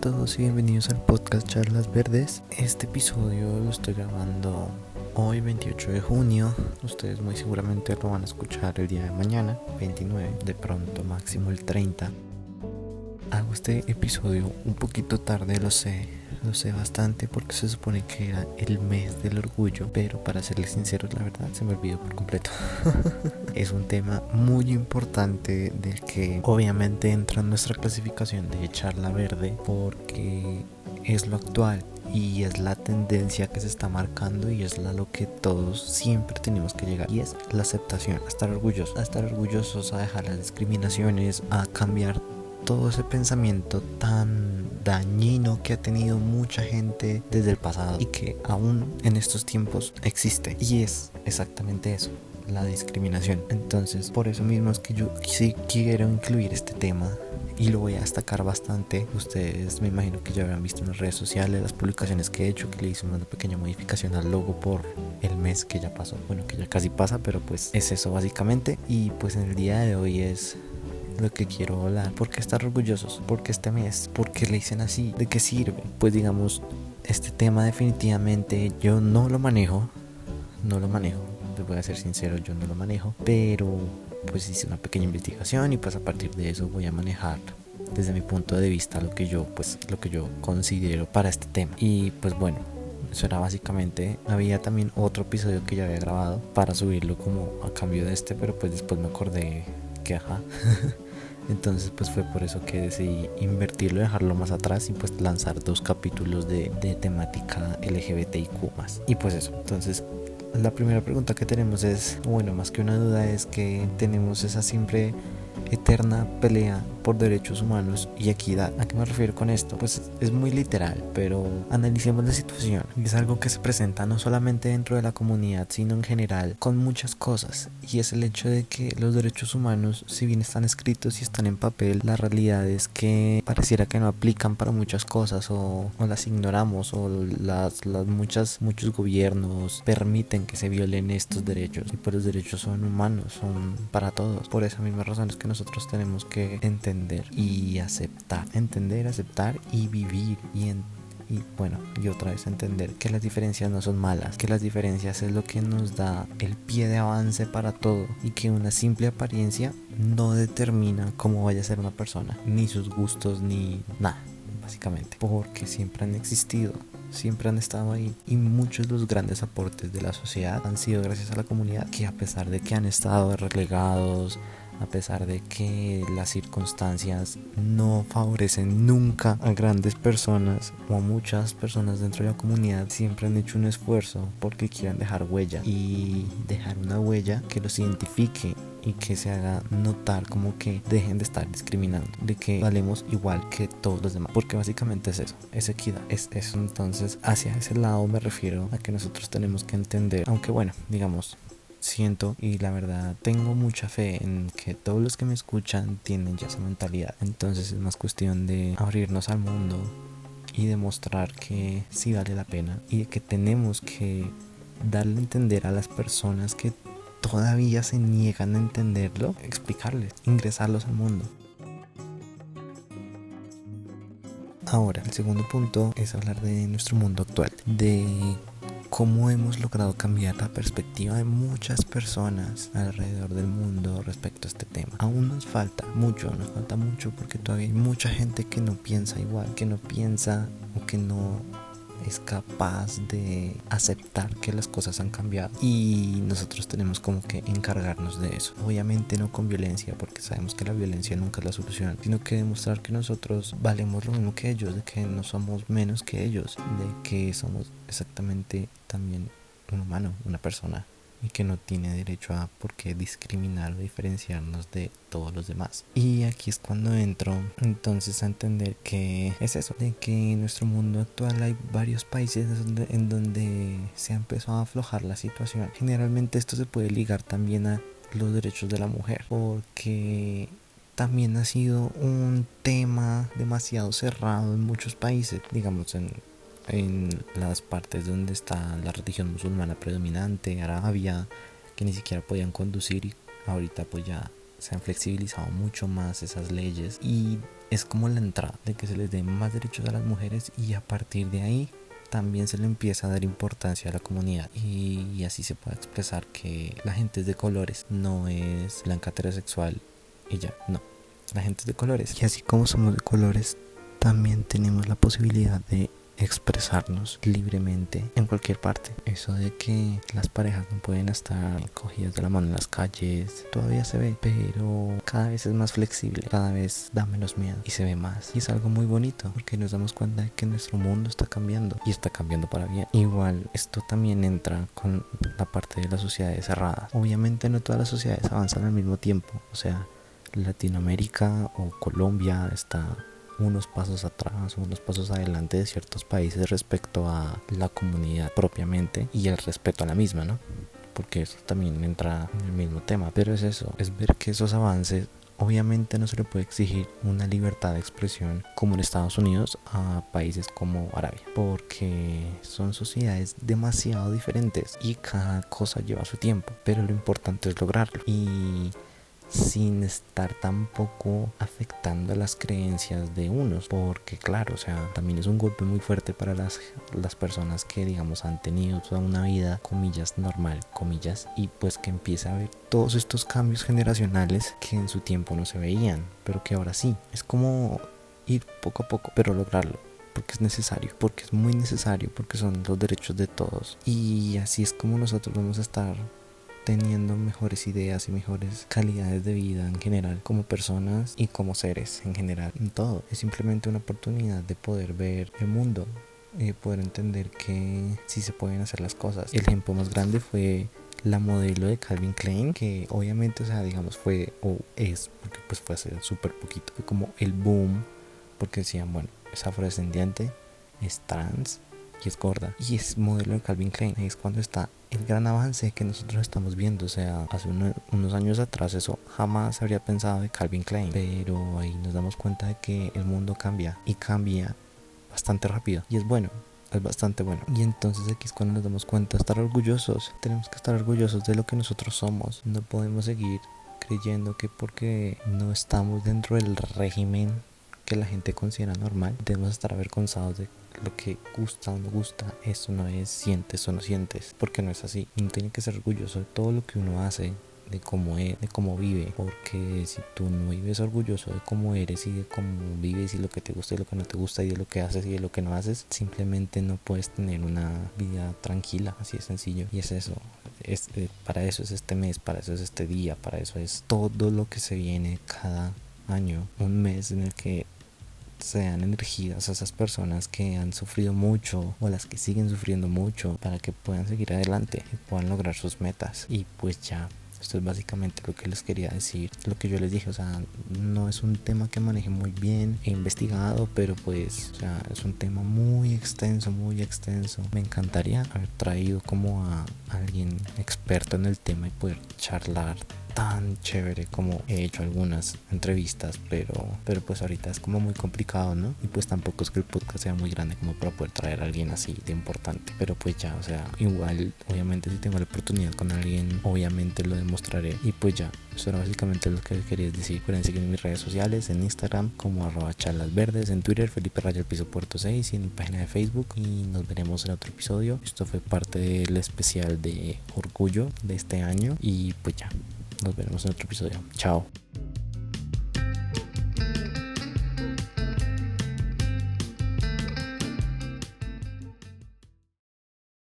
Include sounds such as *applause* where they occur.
todos y bienvenidos al podcast Charlas Verdes. Este episodio lo estoy grabando hoy 28 de junio. Ustedes muy seguramente lo van a escuchar el día de mañana, 29, de pronto máximo el 30. Hago este episodio un poquito tarde, lo sé, lo sé bastante porque se supone que era el mes del orgullo, pero para serles sinceros, la verdad se me olvidó por completo. *laughs* es un tema muy importante del que obviamente entra en nuestra clasificación de charla verde porque es lo actual y es la tendencia que se está marcando y es la lo que todos siempre tenemos que llegar y es la aceptación, a estar orgullosos, a estar orgullosos, a dejar las discriminaciones, a cambiar todo ese pensamiento tan dañino que ha tenido mucha gente desde el pasado y que aún en estos tiempos existe. Y es exactamente eso, la discriminación. Entonces, por eso mismo es que yo sí quiero incluir este tema y lo voy a destacar bastante. Ustedes me imagino que ya habrán visto en las redes sociales las publicaciones que he hecho, que le hice una pequeña modificación al logo por el mes que ya pasó. Bueno, que ya casi pasa, pero pues es eso básicamente. Y pues en el día de hoy es lo que quiero hablar. ¿Por qué estar orgullosos? ¿Por qué este mes? ¿Por qué le dicen así? ¿De qué sirve? Pues digamos, este tema definitivamente yo no lo manejo. No lo manejo. Les voy a ser sincero, yo no lo manejo. Pero pues hice una pequeña investigación y pues a partir de eso voy a manejar desde mi punto de vista lo que yo pues lo que yo considero para este tema. Y pues bueno, eso era básicamente. Había también otro episodio que ya había grabado para subirlo como a cambio de este, pero pues después me acordé que ajá. *laughs* Entonces pues fue por eso que decidí invertirlo, dejarlo más atrás y pues lanzar dos capítulos de, de temática LGBTIQ. Y pues eso, entonces la primera pregunta que tenemos es, bueno, más que una duda es que tenemos esa siempre eterna pelea por derechos humanos y equidad. ¿A qué me refiero con esto? Pues es muy literal, pero analicemos la situación. Es algo que se presenta no solamente dentro de la comunidad, sino en general con muchas cosas. Y es el hecho de que los derechos humanos, si bien están escritos y están en papel, la realidad es que pareciera que no aplican para muchas cosas o, las ignoramos o las, las muchas, muchos gobiernos permiten que se violen estos derechos. Y pues los derechos son humanos, son para todos. Por esa misma razón es que nosotros tenemos que entender entender y aceptar. Entender, aceptar y vivir y y bueno, y otra vez entender que las diferencias no son malas, que las diferencias es lo que nos da el pie de avance para todo y que una simple apariencia no determina cómo vaya a ser una persona, ni sus gustos, ni nada, básicamente, porque siempre han existido. Siempre han estado ahí y muchos de los grandes aportes de la sociedad han sido gracias a la comunidad que a pesar de que han estado relegados, a pesar de que las circunstancias no favorecen nunca a grandes personas o a muchas personas dentro de la comunidad, siempre han hecho un esfuerzo porque quieran dejar huella y dejar una huella que los identifique y que se haga notar como que dejen de estar discriminando, de que valemos igual que todos los demás, porque básicamente es eso, es equidad, es eso. Entonces, hacia ese lado me refiero a que nosotros tenemos que entender, aunque bueno, digamos, siento y la verdad tengo mucha fe en que todos los que me escuchan tienen ya esa mentalidad. Entonces es más cuestión de abrirnos al mundo y demostrar que sí vale la pena y que tenemos que darle a entender a las personas que todavía se niegan a entenderlo, explicarles, ingresarlos al mundo. Ahora, el segundo punto es hablar de nuestro mundo actual, de cómo hemos logrado cambiar la perspectiva de muchas personas alrededor del mundo respecto a este tema. Aún nos falta mucho, nos falta mucho porque todavía hay mucha gente que no piensa igual, que no piensa o que no es capaz de aceptar que las cosas han cambiado y nosotros tenemos como que encargarnos de eso. Obviamente no con violencia porque sabemos que la violencia nunca es la solución, sino que demostrar que nosotros valemos lo mismo que ellos, de que no somos menos que ellos, de que somos exactamente también un humano, una persona y que no tiene derecho a por qué discriminar o diferenciarnos de todos los demás. Y aquí es cuando entro entonces a entender que es eso, de que en nuestro mundo actual hay varios países en donde se ha empezado a aflojar la situación. Generalmente esto se puede ligar también a los derechos de la mujer, porque también ha sido un tema demasiado cerrado en muchos países, digamos en en las partes donde está la religión musulmana predominante, Arabia, que ni siquiera podían conducir y ahorita pues ya se han flexibilizado mucho más esas leyes. Y es como la entrada de que se les den más derechos a las mujeres y a partir de ahí también se le empieza a dar importancia a la comunidad. Y, así se puede expresar que la gente es de colores, no es blanca heterosexual y ya, no, la gente es de colores. Y así como somos de colores, también tenemos la posibilidad de expresarnos libremente en cualquier parte. Eso de que las parejas no pueden estar cogidas de la mano en las calles, todavía se ve, pero cada vez es más flexible, cada vez da menos miedo y se ve más. Y es algo muy bonito porque nos damos cuenta de que nuestro mundo está cambiando y está cambiando para bien. Igual esto también entra con la parte de las sociedades cerradas. Obviamente no todas las sociedades avanzan al mismo tiempo, o sea, Latinoamérica o Colombia está unos pasos atrás, unos pasos adelante de ciertos países respecto a la comunidad propiamente y el respeto a la misma, ¿no? Porque eso también entra en el mismo tema. Pero es eso, es ver que esos avances Obviamente no se le puede exigir una libertad de expresión como en Estados Unidos a países como Arabia, porque son sociedades demasiado diferentes y cada cosa lleva su tiempo, pero lo importante es lograrlo. Sin estar tampoco afectando las creencias de unos porque claro o sea también es un golpe muy fuerte para las, las personas que digamos han tenido toda una vida comillas normal comillas y pues que empieza a ver todos estos cambios generacionales que en su tiempo no se veían pero que ahora sí es como ir poco a poco pero lograrlo porque es necesario, porque es muy necesario, porque son los derechos de todos. Y así es como nosotros vamos a estar teniendo mejores ideas y mejores calidades de vida en general como personas y como seres en general en todo. Es simplemente una oportunidad de poder ver el mundo y poder entender que sí se pueden hacer las cosas. El ejemplo más grande fue la modelo de Calvin Klein que obviamente o sea digamos fue o es porque pues fue hace súper poquito fue como el boom porque decían bueno es afrodescendiente es trans y es gorda y es modelo de Calvin Klein es cuando está el gran avance que nosotros estamos viendo. O sea, hace unos años atrás eso jamás habría pensado de Calvin Klein. Pero ahí nos damos cuenta de que el mundo cambia y cambia bastante rápido. Y es bueno, es bastante bueno. Y entonces aquí es cuando nos damos cuenta estar orgullosos. Tenemos que estar orgullosos de lo que nosotros somos. No podemos seguir creyendo que porque no estamos dentro del régimen que la gente considera normal, debemos estar avergonzados de lo que gusta o no gusta, eso no es sientes o no sientes, porque no es así. Uno tiene que ser orgulloso de todo lo que uno hace, de cómo es, de cómo vive, porque si tú no vives orgulloso de cómo eres y de cómo vives y lo que te gusta y lo que no te gusta y de lo que haces y de lo que no haces, simplemente no puedes tener una vida tranquila, así de sencillo. Y es eso, es, eh, para eso es este mes, para eso es este día, para eso es todo lo que se viene cada año, un mes en el que sean energías a esas personas que han sufrido mucho o las que siguen sufriendo mucho para que puedan seguir adelante y puedan lograr sus metas. Y pues ya, esto es básicamente lo que les quería decir, lo que yo les dije, o sea, no es un tema que maneje muy bien, he investigado, pero pues, o sea, es un tema muy extenso, muy extenso. Me encantaría haber traído como a alguien experto en el tema y poder charlar tan chévere como he hecho algunas entrevistas, pero, pero pues ahorita es como muy complicado, ¿no? Y pues tampoco es que el podcast sea muy grande como para poder traer a alguien así de importante, pero pues ya, o sea, igual, obviamente si tengo la oportunidad con alguien, obviamente lo demostraré y pues ya. Eso era básicamente lo que quería decir. Pueden seguirme en mis redes sociales, en Instagram como arroba verdes, en Twitter Felipe Raya el Piso Puerto 6 y en mi página de Facebook. Y nos veremos en otro episodio. Esto fue parte del especial de Orgullo de este año. Y pues ya, nos veremos en otro episodio. Chao.